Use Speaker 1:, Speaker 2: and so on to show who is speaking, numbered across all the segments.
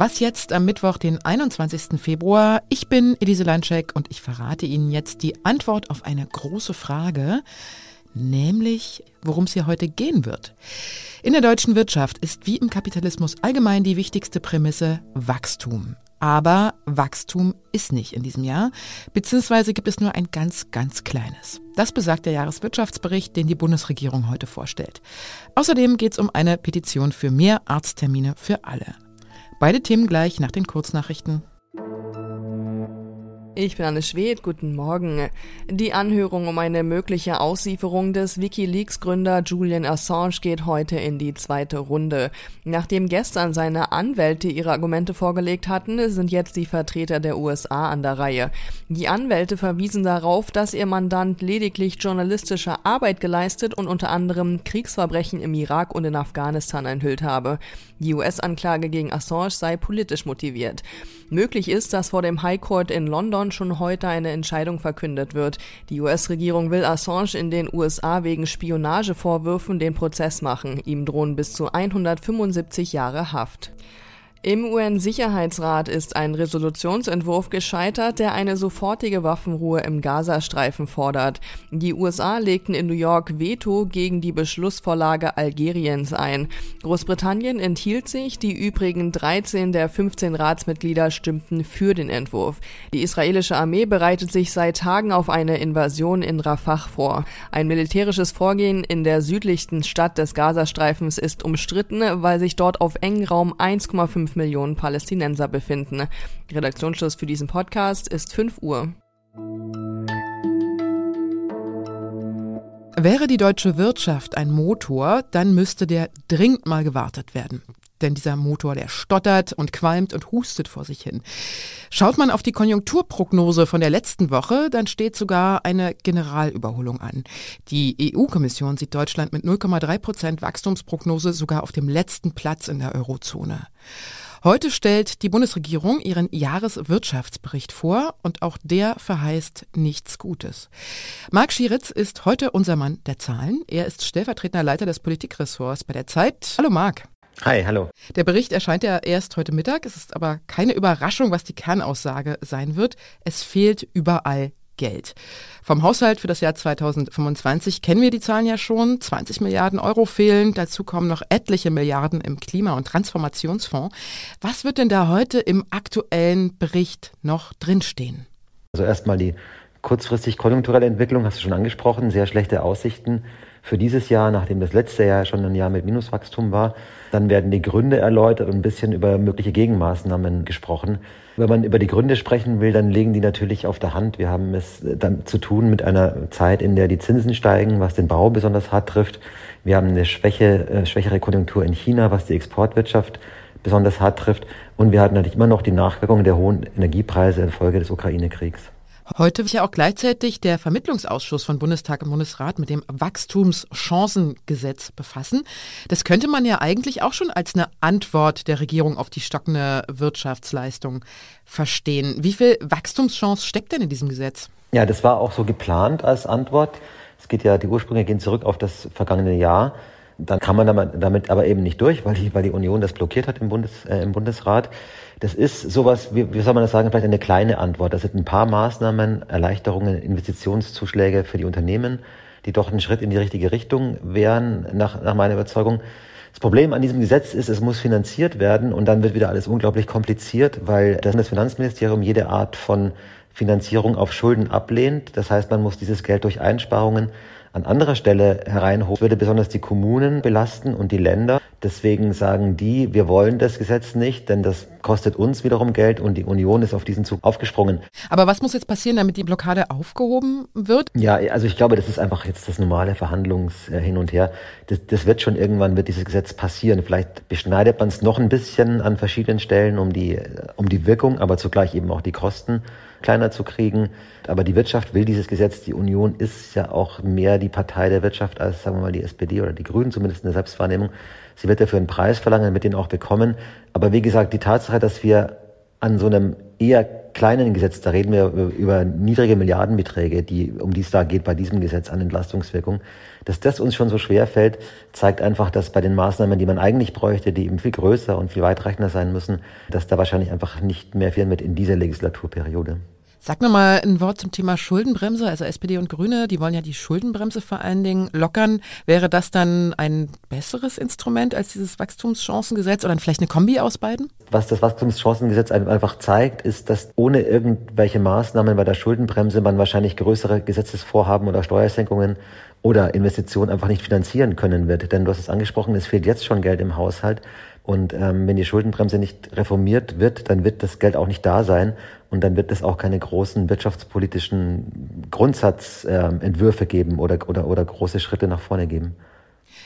Speaker 1: Was jetzt am Mittwoch, den 21. Februar? Ich bin Elise Landscheck und ich verrate Ihnen jetzt die Antwort auf eine große Frage, nämlich worum es hier heute gehen wird. In der deutschen Wirtschaft ist wie im Kapitalismus allgemein die wichtigste Prämisse Wachstum. Aber Wachstum ist nicht in diesem Jahr, beziehungsweise gibt es nur ein ganz, ganz kleines. Das besagt der Jahreswirtschaftsbericht, den die Bundesregierung heute vorstellt. Außerdem geht es um eine Petition für mehr Arzttermine für alle. Beide Themen gleich nach den Kurznachrichten.
Speaker 2: Ich bin Anne Schwedt, guten Morgen. Die Anhörung um eine mögliche Auslieferung des Wikileaks-Gründer Julian Assange geht heute in die zweite Runde. Nachdem gestern seine Anwälte ihre Argumente vorgelegt hatten, sind jetzt die Vertreter der USA an der Reihe. Die Anwälte verwiesen darauf, dass ihr Mandant lediglich journalistische Arbeit geleistet und unter anderem Kriegsverbrechen im Irak und in Afghanistan enthüllt habe. Die US-Anklage gegen Assange sei politisch motiviert. Möglich ist, dass vor dem High Court in London schon heute eine Entscheidung verkündet wird. Die US-Regierung will Assange in den USA wegen Spionagevorwürfen den Prozess machen. Ihm drohen bis zu 175 Jahre Haft. Im UN-Sicherheitsrat ist ein Resolutionsentwurf gescheitert, der eine sofortige Waffenruhe im Gazastreifen fordert. Die USA legten in New York Veto gegen die Beschlussvorlage Algeriens ein. Großbritannien enthielt sich, die übrigen 13 der 15 Ratsmitglieder stimmten für den Entwurf. Die israelische Armee bereitet sich seit Tagen auf eine Invasion in Rafah vor. Ein militärisches Vorgehen in der südlichsten Stadt des Gazastreifens ist umstritten, weil sich dort auf engem Raum 1,5 5 Millionen Palästinenser befinden. Redaktionsschluss für diesen Podcast ist 5 Uhr.
Speaker 1: Wäre die deutsche Wirtschaft ein Motor, dann müsste der dringend mal gewartet werden. Denn dieser Motor, der stottert und qualmt und hustet vor sich hin. Schaut man auf die Konjunkturprognose von der letzten Woche, dann steht sogar eine Generalüberholung an. Die EU-Kommission sieht Deutschland mit 0,3 Prozent Wachstumsprognose sogar auf dem letzten Platz in der Eurozone. Heute stellt die Bundesregierung ihren Jahreswirtschaftsbericht vor und auch der verheißt nichts Gutes. Marc Schieritz ist heute unser Mann der Zahlen. Er ist stellvertretender Leiter des Politikressorts bei der Zeit. Hallo Marc.
Speaker 3: Hi, hallo.
Speaker 1: Der Bericht erscheint ja erst heute Mittag. Es ist aber keine Überraschung, was die Kernaussage sein wird. Es fehlt überall Geld. Vom Haushalt für das Jahr 2025 kennen wir die Zahlen ja schon. 20 Milliarden Euro fehlen. Dazu kommen noch etliche Milliarden im Klima- und Transformationsfonds. Was wird denn da heute im aktuellen Bericht noch drinstehen?
Speaker 3: Also erstmal die kurzfristig konjunkturelle Entwicklung, hast du schon angesprochen, sehr schlechte Aussichten für dieses Jahr, nachdem das letzte Jahr schon ein Jahr mit Minuswachstum war. Dann werden die Gründe erläutert und ein bisschen über mögliche Gegenmaßnahmen gesprochen. Wenn man über die Gründe sprechen will, dann liegen die natürlich auf der Hand. Wir haben es dann zu tun mit einer Zeit, in der die Zinsen steigen, was den Bau besonders hart trifft. Wir haben eine Schwäche, äh, schwächere Konjunktur in China, was die Exportwirtschaft besonders hart trifft. Und wir hatten natürlich immer noch die Nachwirkungen der hohen Energiepreise infolge des Ukraine-Kriegs.
Speaker 1: Heute wird ja auch gleichzeitig der Vermittlungsausschuss von Bundestag und Bundesrat mit dem Wachstumschancengesetz befassen. Das könnte man ja eigentlich auch schon als eine Antwort der Regierung auf die stockende Wirtschaftsleistung verstehen. Wie viel Wachstumschance steckt denn in diesem Gesetz?
Speaker 3: Ja, das war auch so geplant als Antwort. Es geht ja, die Ursprünge gehen zurück auf das vergangene Jahr. Dann kann man damit aber eben nicht durch, weil die, weil die Union das blockiert hat im, Bundes, äh, im Bundesrat. Das ist sowas, wie, wie soll man das sagen, vielleicht eine kleine Antwort. Das sind ein paar Maßnahmen, Erleichterungen, Investitionszuschläge für die Unternehmen, die doch ein Schritt in die richtige Richtung wären, nach, nach meiner Überzeugung. Das Problem an diesem Gesetz ist, es muss finanziert werden und dann wird wieder alles unglaublich kompliziert, weil das Finanzministerium jede Art von Finanzierung auf Schulden ablehnt. Das heißt, man muss dieses Geld durch Einsparungen an anderer Stelle hereinholen, würde besonders die Kommunen belasten und die Länder. Deswegen sagen die, wir wollen das Gesetz nicht, denn das kostet uns wiederum Geld und die Union ist auf diesen Zug aufgesprungen.
Speaker 1: Aber was muss jetzt passieren, damit die Blockade aufgehoben wird?
Speaker 3: Ja, also ich glaube, das ist einfach jetzt das normale Verhandlungs hin und her. Das, das wird schon irgendwann wird dieses Gesetz passieren. Vielleicht beschneidet man es noch ein bisschen an verschiedenen Stellen, um die, um die Wirkung, aber zugleich eben auch die Kosten kleiner zu kriegen. Aber die Wirtschaft will dieses Gesetz. Die Union ist ja auch mehr die Partei der Wirtschaft als, sagen wir mal, die SPD oder die Grünen, zumindest in der Selbstwahrnehmung. Sie wird dafür einen Preis verlangen, mit den auch bekommen. Aber wie gesagt, die Tatsache, dass wir an so einem eher kleinen Gesetz, da reden wir über niedrige Milliardenbeträge, die, um die es da geht bei diesem Gesetz an Entlastungswirkung, dass das uns schon so schwer fällt, zeigt einfach, dass bei den Maßnahmen, die man eigentlich bräuchte, die eben viel größer und viel weitreichender sein müssen, dass da wahrscheinlich einfach nicht mehr viel mit in dieser Legislaturperiode.
Speaker 1: Sag noch mal ein Wort zum Thema Schuldenbremse. Also SPD und Grüne, die wollen ja die Schuldenbremse vor allen Dingen lockern. Wäre das dann ein besseres Instrument als dieses Wachstumschancengesetz oder vielleicht eine Kombi aus beiden?
Speaker 3: Was das Wachstumschancengesetz einfach zeigt, ist, dass ohne irgendwelche Maßnahmen bei der Schuldenbremse man wahrscheinlich größere Gesetzesvorhaben oder Steuersenkungen oder Investitionen einfach nicht finanzieren können wird. Denn du hast es angesprochen, es fehlt jetzt schon Geld im Haushalt. Und ähm, wenn die Schuldenbremse nicht reformiert wird, dann wird das Geld auch nicht da sein. Und dann wird es auch keine großen wirtschaftspolitischen Grundsatzentwürfe äh, geben oder, oder, oder große Schritte nach vorne geben.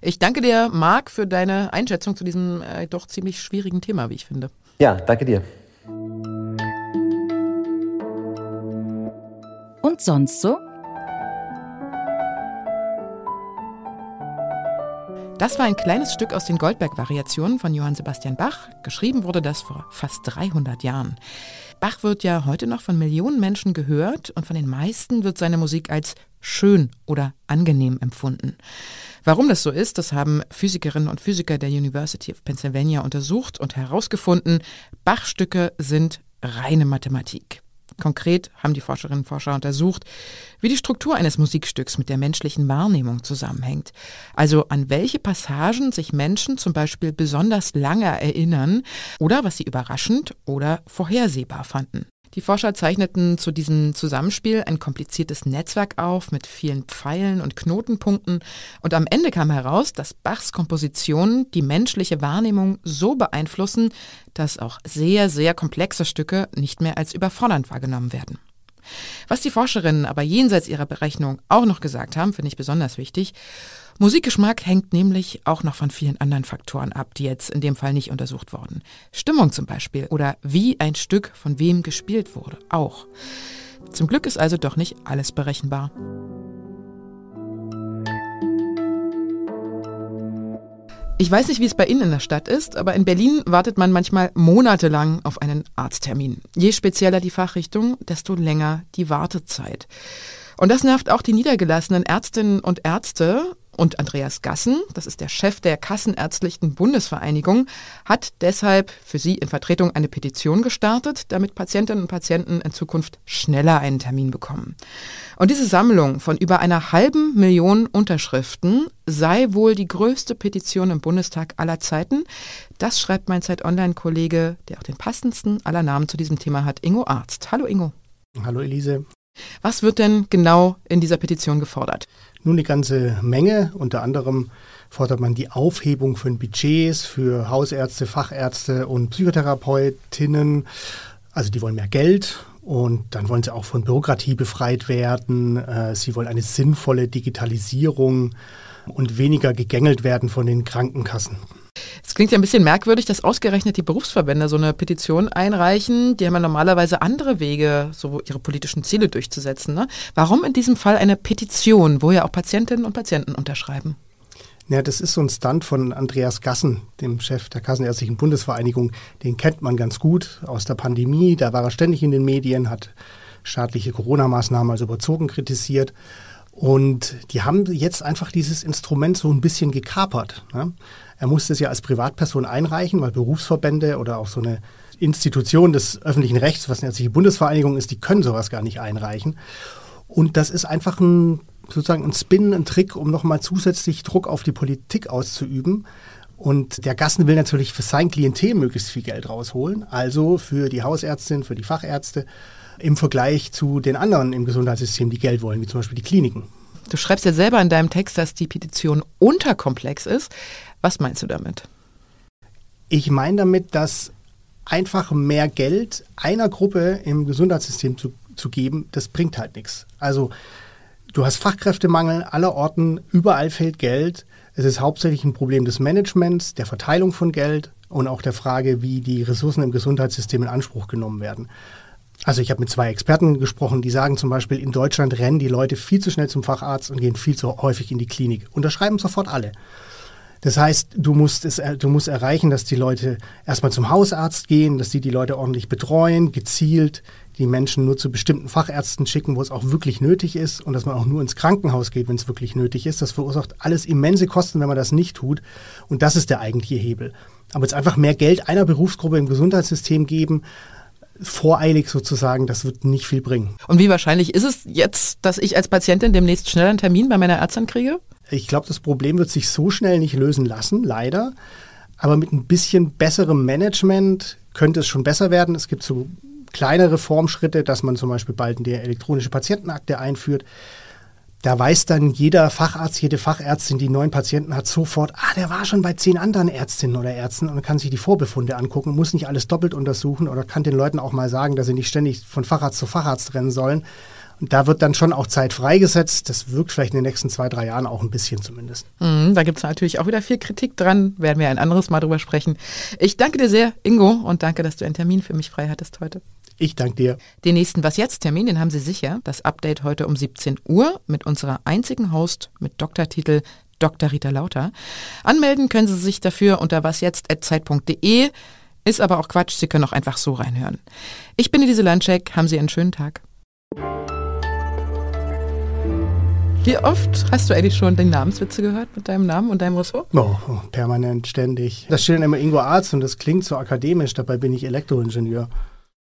Speaker 1: Ich danke dir, Marc, für deine Einschätzung zu diesem äh, doch ziemlich schwierigen Thema, wie ich finde.
Speaker 3: Ja, danke dir.
Speaker 4: Und sonst so?
Speaker 1: Das war ein kleines Stück aus den Goldberg-Variationen von Johann Sebastian Bach. Geschrieben wurde das vor fast 300 Jahren. Bach wird ja heute noch von Millionen Menschen gehört und von den meisten wird seine Musik als schön oder angenehm empfunden. Warum das so ist, das haben Physikerinnen und Physiker der University of Pennsylvania untersucht und herausgefunden, Bach-Stücke sind reine Mathematik. Konkret haben die Forscherinnen und Forscher untersucht, wie die Struktur eines Musikstücks mit der menschlichen Wahrnehmung zusammenhängt. Also an welche Passagen sich Menschen zum Beispiel besonders lange erinnern oder was sie überraschend oder vorhersehbar fanden. Die Forscher zeichneten zu diesem Zusammenspiel ein kompliziertes Netzwerk auf mit vielen Pfeilen und Knotenpunkten und am Ende kam heraus, dass Bachs Kompositionen die menschliche Wahrnehmung so beeinflussen, dass auch sehr, sehr komplexe Stücke nicht mehr als überfordernd wahrgenommen werden. Was die Forscherinnen aber jenseits ihrer Berechnung auch noch gesagt haben, finde ich besonders wichtig. Musikgeschmack hängt nämlich auch noch von vielen anderen Faktoren ab, die jetzt in dem Fall nicht untersucht wurden. Stimmung zum Beispiel oder wie ein Stück von wem gespielt wurde, auch. Zum Glück ist also doch nicht alles berechenbar. Ich weiß nicht, wie es bei Ihnen in der Stadt ist, aber in Berlin wartet man manchmal monatelang auf einen Arzttermin. Je spezieller die Fachrichtung, desto länger die Wartezeit. Und das nervt auch die niedergelassenen Ärztinnen und Ärzte und Andreas Gassen, das ist der Chef der Kassenärztlichen Bundesvereinigung, hat deshalb für sie in Vertretung eine Petition gestartet, damit Patientinnen und Patienten in Zukunft schneller einen Termin bekommen. Und diese Sammlung von über einer halben Million Unterschriften sei wohl die größte Petition im Bundestag aller Zeiten. Das schreibt mein Zeit Online-Kollege, der auch den passendsten aller Namen zu diesem Thema hat, Ingo Arzt. Hallo Ingo.
Speaker 5: Hallo Elise.
Speaker 1: Was wird denn genau in dieser Petition gefordert?
Speaker 5: Nun eine ganze Menge. Unter anderem fordert man die Aufhebung von Budgets für Hausärzte, Fachärzte und Psychotherapeutinnen. Also die wollen mehr Geld und dann wollen sie auch von Bürokratie befreit werden. Äh, sie wollen eine sinnvolle Digitalisierung und weniger gegängelt werden von den Krankenkassen.
Speaker 1: Es klingt ja ein bisschen merkwürdig, dass ausgerechnet die Berufsverbände so eine Petition einreichen. Die haben ja normalerweise andere Wege, so ihre politischen Ziele durchzusetzen. Ne? Warum in diesem Fall eine Petition, wo ja auch Patientinnen und Patienten unterschreiben?
Speaker 5: Ja, das ist so ein Stunt von Andreas Gassen, dem Chef der Kassenärztlichen Bundesvereinigung. Den kennt man ganz gut aus der Pandemie. Da war er ständig in den Medien, hat staatliche Corona-Maßnahmen als überzogen kritisiert. Und die haben jetzt einfach dieses Instrument so ein bisschen gekapert. Ne? Er musste es ja als Privatperson einreichen, weil Berufsverbände oder auch so eine Institution des öffentlichen Rechts, was eine ärztliche Bundesvereinigung ist, die können sowas gar nicht einreichen. Und das ist einfach ein sozusagen ein Spin, ein Trick, um nochmal zusätzlich Druck auf die Politik auszuüben. Und der Gassen will natürlich für sein Klientel möglichst viel Geld rausholen, also für die Hausärztin, für die Fachärzte, im Vergleich zu den anderen im Gesundheitssystem, die Geld wollen, wie zum Beispiel die Kliniken.
Speaker 1: Du schreibst ja selber in deinem Text, dass die Petition unterkomplex ist. Was meinst du damit?
Speaker 5: Ich meine damit, dass einfach mehr Geld einer Gruppe im Gesundheitssystem zu, zu geben, das bringt halt nichts. Also du hast Fachkräftemangel aller Orten, überall fehlt Geld. Es ist hauptsächlich ein Problem des Managements, der Verteilung von Geld und auch der Frage, wie die Ressourcen im Gesundheitssystem in Anspruch genommen werden. Also ich habe mit zwei Experten gesprochen, die sagen zum Beispiel, in Deutschland rennen die Leute viel zu schnell zum Facharzt und gehen viel zu häufig in die Klinik. Unterschreiben sofort alle. Das heißt, du musst, es, du musst erreichen, dass die Leute erstmal zum Hausarzt gehen, dass sie die Leute ordentlich betreuen, gezielt die Menschen nur zu bestimmten Fachärzten schicken, wo es auch wirklich nötig ist und dass man auch nur ins Krankenhaus geht, wenn es wirklich nötig ist. Das verursacht alles immense Kosten, wenn man das nicht tut. Und das ist der eigentliche Hebel. Aber jetzt einfach mehr Geld einer Berufsgruppe im Gesundheitssystem geben, voreilig sozusagen, das wird nicht viel bringen.
Speaker 1: Und wie wahrscheinlich ist es jetzt, dass ich als Patientin demnächst schnell einen Termin bei meiner Ärztin kriege?
Speaker 5: Ich glaube, das Problem wird sich so schnell nicht lösen lassen, leider. Aber mit ein bisschen besserem Management könnte es schon besser werden. Es gibt so kleinere Formschritte, dass man zum Beispiel bald eine elektronische Patientenakte einführt. Da weiß dann jeder Facharzt, jede Fachärztin, die neuen Patienten hat, sofort, ah, der war schon bei zehn anderen Ärztinnen oder Ärzten und kann sich die Vorbefunde angucken, muss nicht alles doppelt untersuchen oder kann den Leuten auch mal sagen, dass sie nicht ständig von Facharzt zu Facharzt rennen sollen. Und da wird dann schon auch Zeit freigesetzt. Das wirkt vielleicht in den nächsten zwei, drei Jahren auch ein bisschen zumindest.
Speaker 1: Mhm, da gibt es natürlich auch wieder viel Kritik dran. Werden wir ein anderes Mal drüber sprechen. Ich danke dir sehr, Ingo, und danke, dass du einen Termin für mich frei hattest heute.
Speaker 5: Ich danke dir.
Speaker 1: Den nächsten Was jetzt Termin, den haben Sie sicher. Das Update heute um 17 Uhr mit unserer einzigen Host mit Doktortitel Dr. Rita Lauter. Anmelden können Sie sich dafür unter wasjetzt.zeit.de. Ist aber auch Quatsch, Sie können auch einfach so reinhören. Ich bin Elise Landcheck, haben Sie einen schönen Tag. Wie oft hast du eigentlich schon den Namenswitze gehört mit deinem Namen und deinem Ressort?
Speaker 5: Oh, permanent, ständig. Da steht dann immer Ingo Arzt und das klingt so akademisch, dabei bin ich Elektroingenieur.